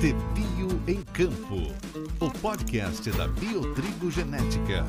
De Bio em Campo, o podcast da Biotrigo Genética.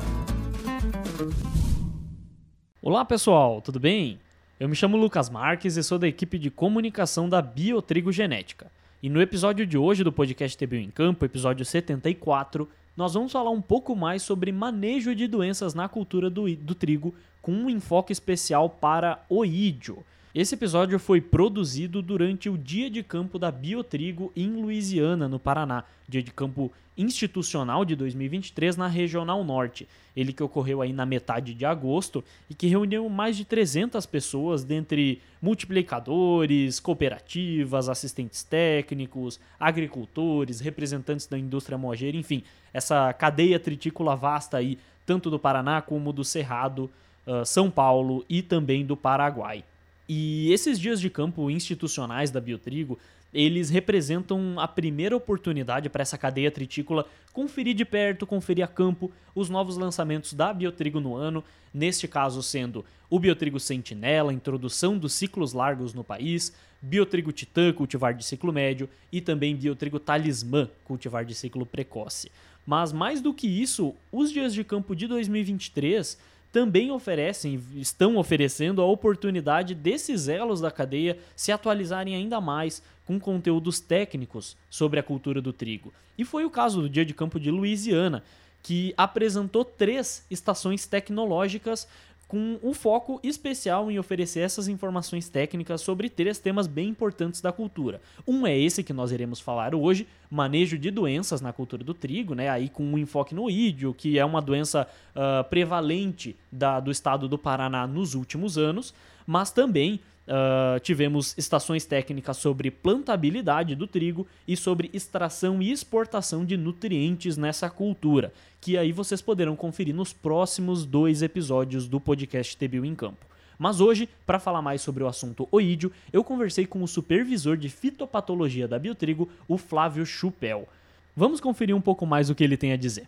Olá pessoal, tudo bem? Eu me chamo Lucas Marques e sou da equipe de comunicação da Biotrigo Genética. E no episódio de hoje do podcast TBio em Campo, episódio 74, nós vamos falar um pouco mais sobre manejo de doenças na cultura do, do trigo, com um enfoque especial para oídio. Esse episódio foi produzido durante o Dia de Campo da Biotrigo em Louisiana, no Paraná, Dia de Campo institucional de 2023 na Regional Norte. Ele que ocorreu aí na metade de agosto e que reuniu mais de 300 pessoas, dentre multiplicadores, cooperativas, assistentes técnicos, agricultores, representantes da indústria mojeira, enfim, essa cadeia tritícola vasta aí, tanto do Paraná como do Cerrado, uh, São Paulo e também do Paraguai. E esses dias de campo institucionais da Biotrigo, eles representam a primeira oportunidade para essa cadeia tritícola conferir de perto, conferir a campo os novos lançamentos da Biotrigo no ano, neste caso sendo o Biotrigo Sentinela, introdução dos ciclos largos no país, Biotrigo Titã, cultivar de ciclo médio, e também Biotrigo Talismã, cultivar de ciclo precoce. Mas mais do que isso, os dias de campo de 2023 também oferecem, estão oferecendo a oportunidade desses elos da cadeia se atualizarem ainda mais com conteúdos técnicos sobre a cultura do trigo. E foi o caso do Dia de Campo de Louisiana, que apresentou três estações tecnológicas com um foco especial em oferecer essas informações técnicas sobre três temas bem importantes da cultura. Um é esse que nós iremos falar hoje, manejo de doenças na cultura do trigo, né? Aí com um enfoque no ídio, que é uma doença uh, prevalente da, do estado do Paraná nos últimos anos, mas também Uh, tivemos estações técnicas sobre plantabilidade do trigo e sobre extração e exportação de nutrientes nessa cultura, que aí vocês poderão conferir nos próximos dois episódios do podcast TBU em Campo. Mas hoje, para falar mais sobre o assunto oídio, eu conversei com o supervisor de fitopatologia da Biotrigo, o Flávio Chupel. Vamos conferir um pouco mais o que ele tem a dizer.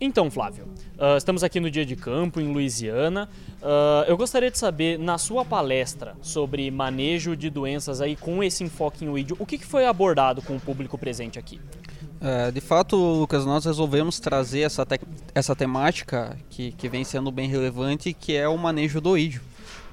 Então, Flávio, uh, estamos aqui no dia de campo em Louisiana. Uh, eu gostaria de saber, na sua palestra sobre manejo de doenças aí com esse enfoque em vídeo, o que, que foi abordado com o público presente aqui? É, de fato, Lucas, nós resolvemos trazer essa, te essa temática que, que vem sendo bem relevante, que é o manejo do ídio.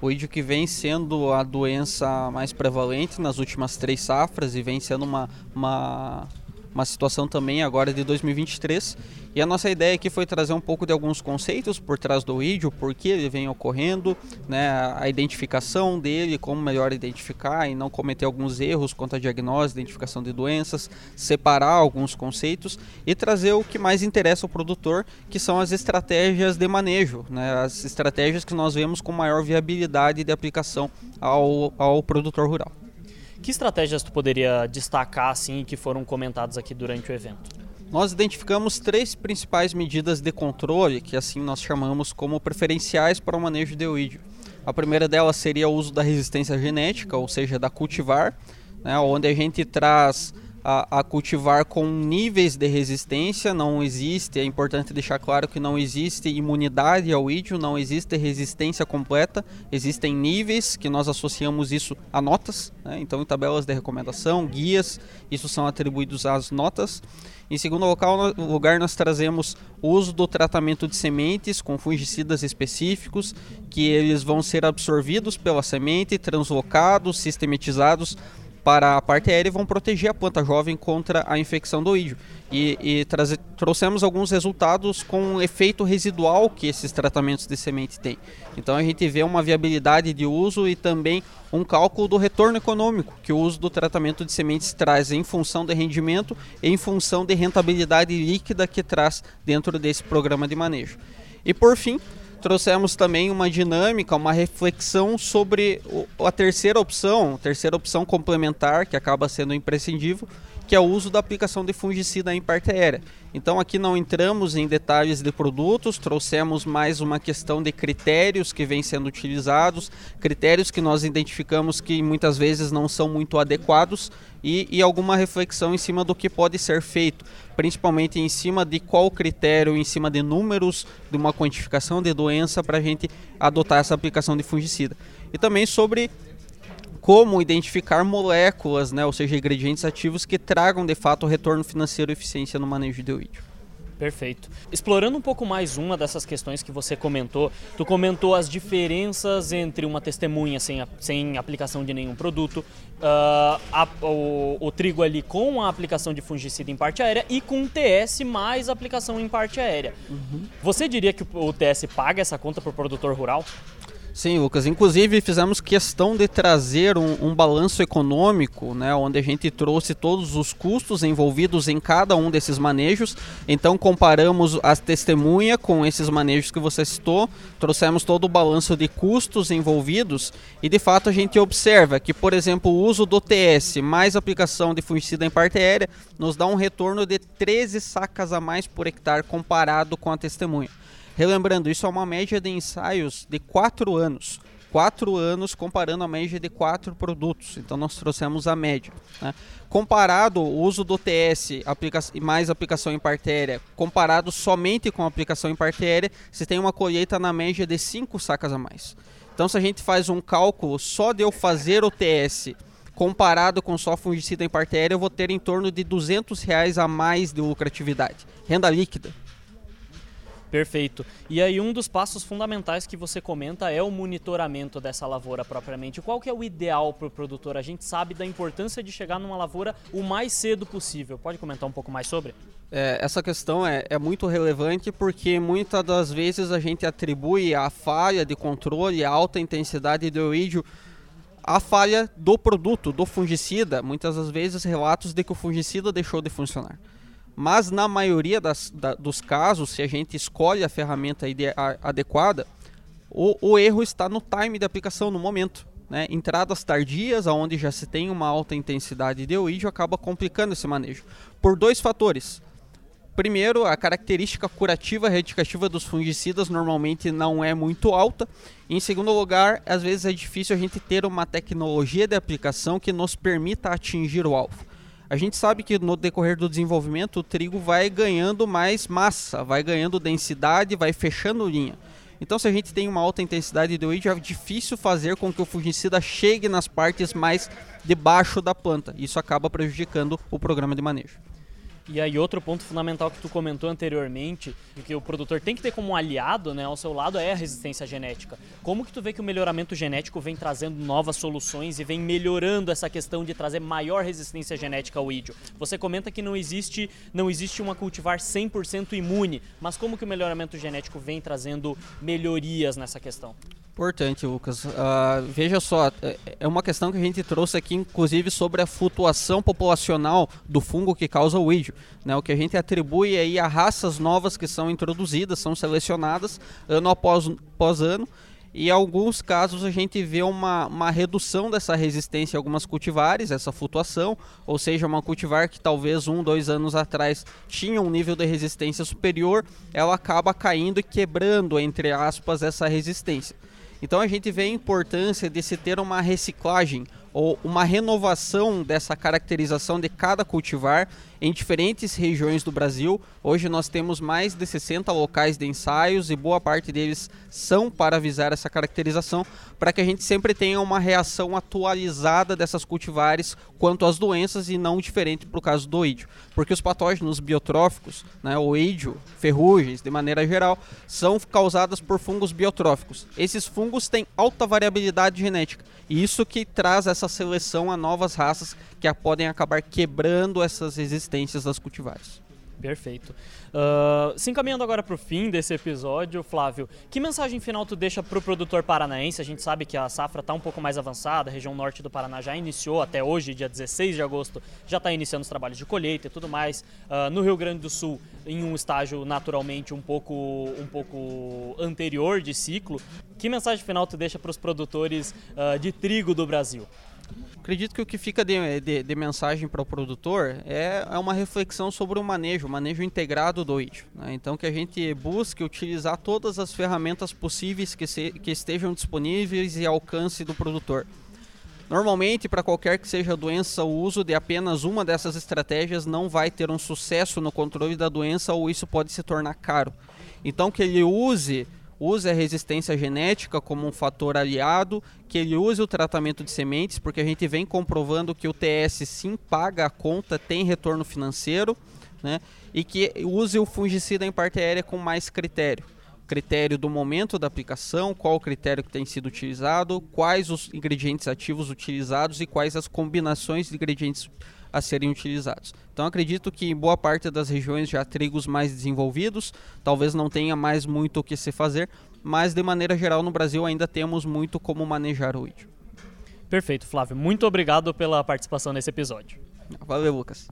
O ídio que vem sendo a doença mais prevalente nas últimas três safras e vem sendo uma, uma uma situação também agora de 2023. E a nossa ideia aqui foi trazer um pouco de alguns conceitos por trás do vídeo, por que ele vem ocorrendo, né, a identificação dele, como melhor identificar e não cometer alguns erros quanto à diagnose, identificação de doenças, separar alguns conceitos e trazer o que mais interessa ao produtor, que são as estratégias de manejo, né, as estratégias que nós vemos com maior viabilidade de aplicação ao, ao produtor rural. Que estratégias tu poderia destacar assim que foram comentadas aqui durante o evento? Nós identificamos três principais medidas de controle que assim nós chamamos como preferenciais para o manejo de oídio. A primeira delas seria o uso da resistência genética, ou seja, da cultivar, né, onde a gente traz a, a, cultivar com níveis de resistência, não existe, é importante deixar claro que não existe imunidade ao ídio, não existe resistência completa, existem níveis que nós associamos isso a notas, né? então em tabelas de recomendação, guias, isso são atribuídos às notas. Em segundo local, lugar, nós trazemos o uso do tratamento de sementes com fungicidas específicos, que eles vão ser absorvidos pela semente, translocados, sistematizados para a parte aérea e vão proteger a planta jovem contra a infecção do ídio. E, e trouxemos alguns resultados com o efeito residual que esses tratamentos de semente têm. Então a gente vê uma viabilidade de uso e também um cálculo do retorno econômico que o uso do tratamento de sementes traz em função de rendimento e em função de rentabilidade líquida que traz dentro desse programa de manejo. E por fim, trouxemos também uma dinâmica, uma reflexão sobre a terceira opção, terceira opção complementar, que acaba sendo imprescindível, que é o uso da aplicação de fungicida em parte aérea. Então aqui não entramos em detalhes de produtos, trouxemos mais uma questão de critérios que vêm sendo utilizados, critérios que nós identificamos que muitas vezes não são muito adequados e, e alguma reflexão em cima do que pode ser feito, principalmente em cima de qual critério, em cima de números, de uma quantificação de doença para a gente adotar essa aplicação de fungicida. E também sobre como identificar moléculas, né, ou seja, ingredientes ativos que tragam de fato retorno financeiro e eficiência no manejo de oídio. Perfeito. Explorando um pouco mais uma dessas questões que você comentou, tu comentou as diferenças entre uma testemunha sem, a, sem aplicação de nenhum produto, uh, a, o, o, trigo ali com a aplicação de fungicida em parte aérea e com TS mais aplicação em parte aérea. Uhum. Você diria que o TS paga essa conta para o produtor rural? Sim, Lucas. Inclusive fizemos questão de trazer um, um, balanço econômico, né, onde a gente trouxe todos os custos envolvidos em cada um desses manejos. Então comparamos as testemunha com esses manejos que você citou, trouxemos todo o balanço de custos envolvidos e de fato a gente observa que, por exemplo, o uso do TS mais aplicação de fungicida em parte aérea nos dá um retorno de 13 sacas a mais por hectare comparado com a testemunha. Relembrando, isso é uma média de ensaios de 4 anos. 4 anos comparando a média de 4 produtos. Então nós trouxemos a média. Né? Comparado o uso do TS aplica mais aplicação em partéria, comparado somente com a aplicação em partéria, você tem uma colheita na média de 5 sacas a mais. Então se a gente faz um cálculo só de eu fazer o TS comparado com só fungicida em partéria, eu vou ter em torno de 200 reais a mais de lucratividade. Renda líquida. Perfeito. E aí um dos passos fundamentais que você comenta é o monitoramento dessa lavoura propriamente. Qual que é o ideal para o produtor? A gente sabe da importância de chegar numa lavoura o mais cedo possível. Pode comentar um pouco mais sobre? É, essa questão é, é, muito relevante porque muitas das vezes a gente atribui a falha de controle, a alta intensidade de oídio a falha do produto, do fungicida. Muitas das vezes relatos de que o fungicida deixou de funcionar. Mas na maioria das, da, dos casos, se a gente escolhe a ferramenta ide, a, adequada, o, o, erro está no time de aplicação, no momento. Né? Entradas tardias, onde já se tem uma alta intensidade de oídio, acaba complicando esse manejo. Por dois fatores. Primeiro, a característica curativa reticativa dos fungicidas normalmente não é muito alta. Em segundo lugar, às vezes é difícil a gente ter uma tecnologia de aplicação que nos permita atingir o alvo. A gente sabe que no decorrer do desenvolvimento o trigo vai ganhando mais massa, vai ganhando densidade, vai fechando linha. Então, se a gente tem uma alta intensidade de weed, é difícil fazer com que o fungicida chegue nas partes mais debaixo da planta. Isso acaba prejudicando o programa de manejo. E aí outro ponto fundamental que tu comentou anteriormente, que o produtor tem que ter como aliado, né, ao seu lado é a resistência genética. Como que tu vê que o melhoramento genético vem trazendo novas soluções e vem melhorando essa questão de trazer maior resistência genética ao ídio? Você comenta que não existe, não existe uma cultivar 100% imune, mas como que o melhoramento genético vem trazendo melhorias nessa questão? Importante, Lucas. Uh, veja só, é, é uma questão que a gente trouxe aqui, inclusive, sobre a flutuação populacional do fungo que causa o ídio. Né? O que a gente atribui aí a raças novas que são introduzidas, são selecionadas ano após, após ano. E em alguns casos a gente vê uma, uma redução dessa resistência em algumas cultivares, essa flutuação, ou seja, uma cultivar que talvez um, dois anos atrás tinha um nível de resistência superior, ela acaba caindo e quebrando, entre aspas, essa resistência. Então a gente vê a importância de se ter uma reciclagem uma renovação dessa caracterização de cada cultivar em diferentes regiões do Brasil. Hoje nós temos mais de 60 locais de ensaios e boa parte deles são para avisar essa caracterização, para que a gente sempre tenha uma reação atualizada dessas cultivares quanto às doenças e não diferente para o caso do oídio. Porque os patógenos biotróficos, né, o oídio, ferrugens, de maneira geral, são causadas por fungos biotróficos. Esses fungos têm alta variabilidade genética e isso que traz essa seleção a novas raças que podem acabar quebrando essas resistências das cultivares. Perfeito. Uh, se encaminhando agora para o fim desse episódio, Flávio, que mensagem final tu deixa para o produtor paranaense? A gente sabe que a safra está um pouco mais avançada, a região norte do Paraná já iniciou até hoje, dia 16 de agosto, já está iniciando os trabalhos de colheita e tudo mais. Uh, no Rio Grande do Sul, em um estágio naturalmente um pouco, um pouco anterior de ciclo. Que mensagem final tu deixa para os produtores uh, de trigo do Brasil? Acredito que o que fica de, de, de mensagem para o produtor é, é, uma reflexão sobre o manejo, o manejo integrado do IT. Né? Então que a gente busque utilizar todas as ferramentas possíveis que, se, que estejam disponíveis e alcance do produtor. Normalmente, para qualquer que seja a doença, o uso de apenas uma dessas estratégias não vai ter um sucesso no controle da doença ou isso pode se tornar caro. Então que ele use use a resistência genética como um fator aliado, que ele use o tratamento de sementes, porque a gente vem comprovando que o TS sim paga a conta, tem retorno financeiro, né? E que use o fungicida em parte aérea com mais critério. Critério do momento da aplicação, qual o critério que tem sido utilizado, quais os ingredientes ativos utilizados e quais as combinações de ingredientes a serem utilizados. Então acredito que em boa parte das regiões já trigos mais desenvolvidos, talvez não tenha mais muito o que se fazer, mas de maneira geral no Brasil ainda temos muito como manejar o ídio. Perfeito, Flávio. Muito obrigado pela participação nesse episódio. Valeu, Lucas.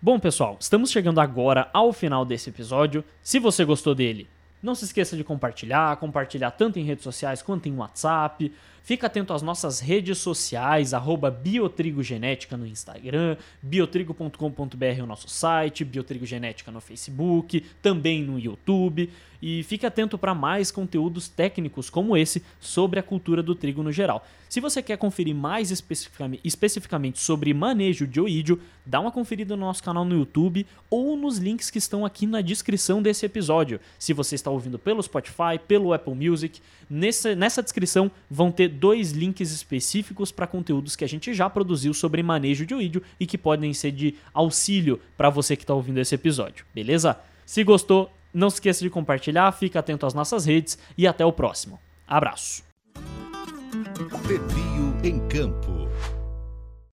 Bom, pessoal, estamos chegando agora ao final desse episódio. Se você gostou dele, não se esqueça de compartilhar, compartilhar tanto em redes sociais quanto em WhatsApp. Fica atento às nossas redes sociais, arroba Biotrigogenética no Instagram, biotrigo.com.br o nosso site, Biotrigogenética no Facebook, também no YouTube. E fique atento para mais conteúdos técnicos como esse sobre a cultura do trigo no geral. Se você quer conferir mais especificamente, especificamente sobre manejo de oídio, dá uma conferida no nosso canal no YouTube ou nos links que estão aqui na descrição desse episódio. Se você está ouvindo pelo Spotify, pelo Apple Music, nessa, nessa descrição vão ter dois links específicos para conteúdos que a gente já produziu sobre manejo de oídio e que podem ser de auxílio para você que está ouvindo esse episódio, beleza? Se gostou, não se esqueça de compartilhar, fica atento às nossas redes e até o próximo. Abraço. Em Campo.